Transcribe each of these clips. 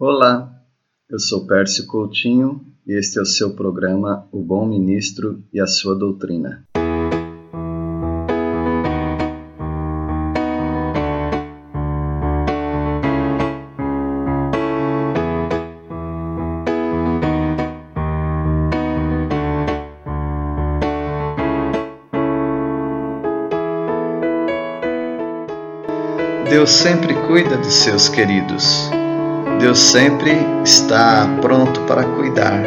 Olá, eu sou Pércio Coutinho e este é o seu programa O Bom Ministro e a Sua Doutrina. Deus sempre cuida de seus queridos. Deus sempre está pronto para cuidar.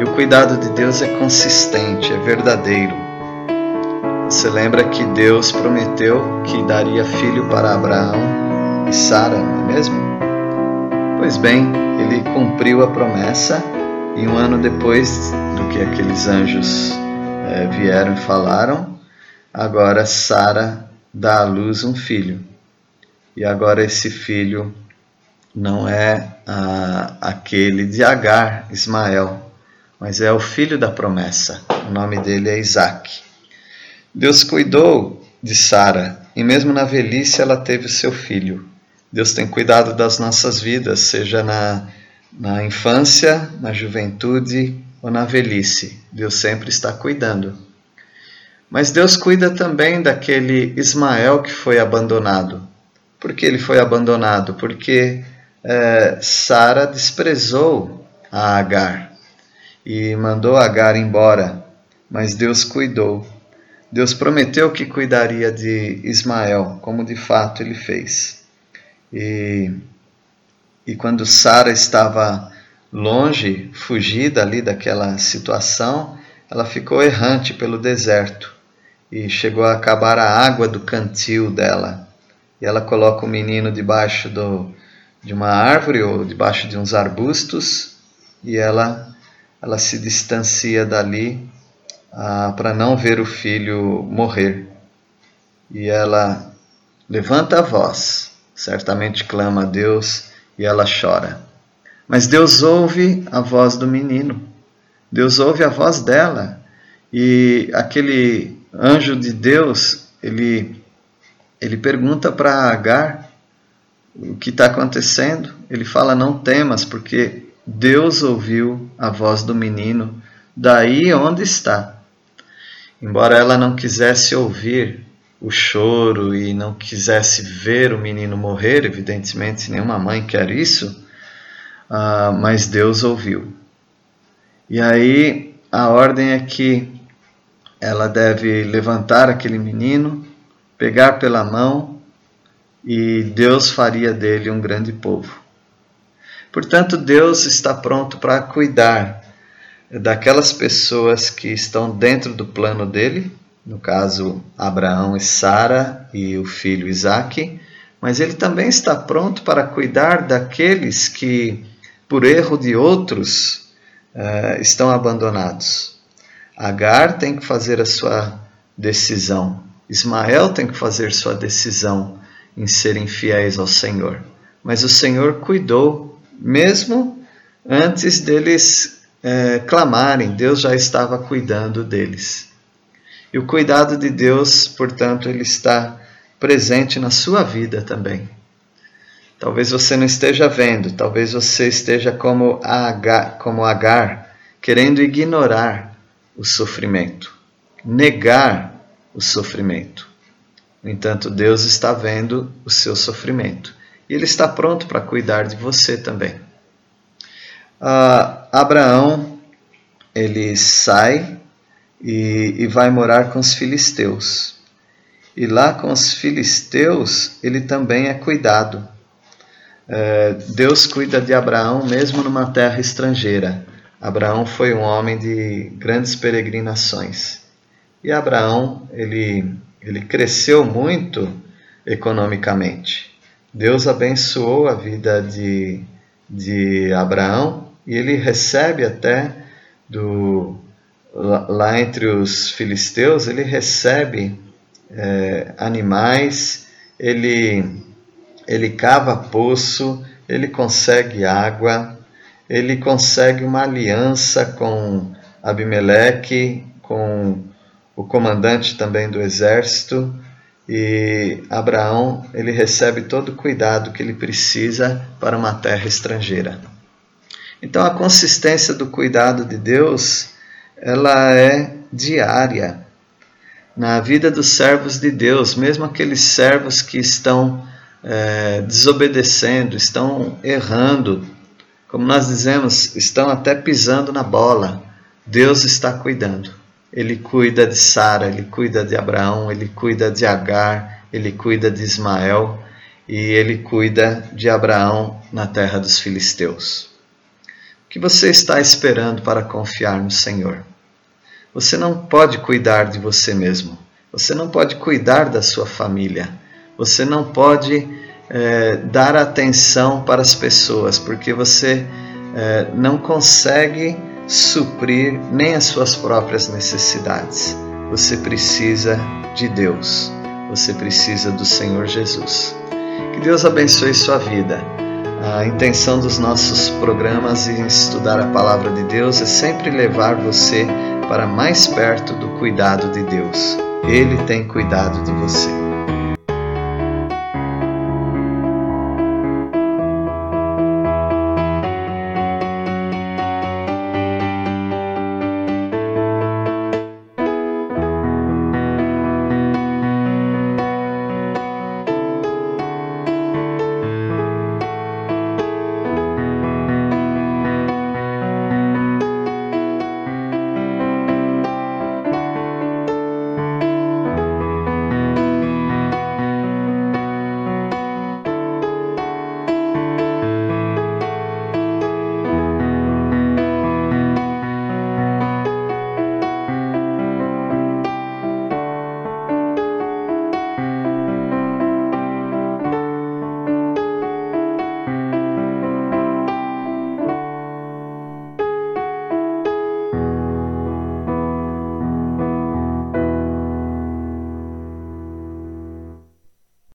E o cuidado de Deus é consistente, é verdadeiro. Você lembra que Deus prometeu que daria filho para Abraão e Sara, não é mesmo? Pois bem, ele cumpriu a promessa e um ano depois do que aqueles anjos é, vieram e falaram, agora Sara dá à luz um filho. E agora esse filho não é ah, aquele de Agar, Ismael, mas é o filho da promessa. O nome dele é Isaac. Deus cuidou de Sara e mesmo na velhice ela teve o seu filho. Deus tem cuidado das nossas vidas, seja na, na infância, na juventude ou na velhice. Deus sempre está cuidando. Mas Deus cuida também daquele Ismael que foi abandonado. Por que ele foi abandonado? Porque é, Sara desprezou a Agar e mandou Agar embora, mas Deus cuidou. Deus prometeu que cuidaria de Ismael, como de fato ele fez. E, e quando Sara estava longe, fugida ali daquela situação, ela ficou errante pelo deserto e chegou a acabar a água do cantil dela. E ela coloca o menino debaixo do, de uma árvore ou debaixo de uns arbustos e ela ela se distancia dali ah, para não ver o filho morrer. E ela levanta a voz, certamente clama a Deus e ela chora. Mas Deus ouve a voz do menino. Deus ouve a voz dela. E aquele anjo de Deus, ele ele pergunta para Agar o que está acontecendo. Ele fala: Não temas, porque Deus ouviu a voz do menino daí onde está. Embora ela não quisesse ouvir o choro e não quisesse ver o menino morrer, evidentemente nenhuma mãe quer isso, uh, mas Deus ouviu. E aí a ordem é que ela deve levantar aquele menino, pegar pela mão e Deus faria dele um grande povo. Portanto, Deus está pronto para cuidar daquelas pessoas que estão dentro do plano dele, no caso Abraão e Sara e o filho Isaque, mas ele também está pronto para cuidar daqueles que, por erro de outros, uh, estão abandonados. Agar tem que fazer a sua decisão, Ismael tem que fazer sua decisão em serem fiéis ao Senhor. Mas o Senhor cuidou, mesmo antes deles é, clamarem, Deus já estava cuidando deles. E o cuidado de Deus, portanto, ele está presente na sua vida também. Talvez você não esteja vendo, talvez você esteja como Agar, como Agar querendo ignorar o sofrimento, negar o sofrimento. No entanto, Deus está vendo o seu sofrimento e Ele está pronto para cuidar de você também. Uh, Abraão ele sai e, e vai morar com os filisteus. E lá com os filisteus ele também é cuidado. Uh, Deus cuida de Abraão mesmo numa terra estrangeira. Abraão foi um homem de grandes peregrinações. E Abraão, ele ele cresceu muito economicamente. Deus abençoou a vida de, de Abraão e ele recebe até do lá entre os filisteus ele recebe é, animais, ele ele cava poço, ele consegue água, ele consegue uma aliança com Abimeleque, com o comandante também do exército, e Abraão ele recebe todo o cuidado que ele precisa para uma terra estrangeira. Então a consistência do cuidado de Deus ela é diária na vida dos servos de Deus, mesmo aqueles servos que estão é, desobedecendo, estão errando, como nós dizemos, estão até pisando na bola. Deus está cuidando. Ele cuida de Sara, ele cuida de Abraão, ele cuida de Agar, ele cuida de Ismael e ele cuida de Abraão na terra dos filisteus. O que você está esperando para confiar no Senhor? Você não pode cuidar de você mesmo. Você não pode cuidar da sua família. Você não pode é, dar atenção para as pessoas, porque você é, não consegue suprir nem as suas próprias necessidades. Você precisa de Deus. Você precisa do Senhor Jesus. Que Deus abençoe sua vida. A intenção dos nossos programas em estudar a palavra de Deus é sempre levar você para mais perto do cuidado de Deus. Ele tem cuidado de você.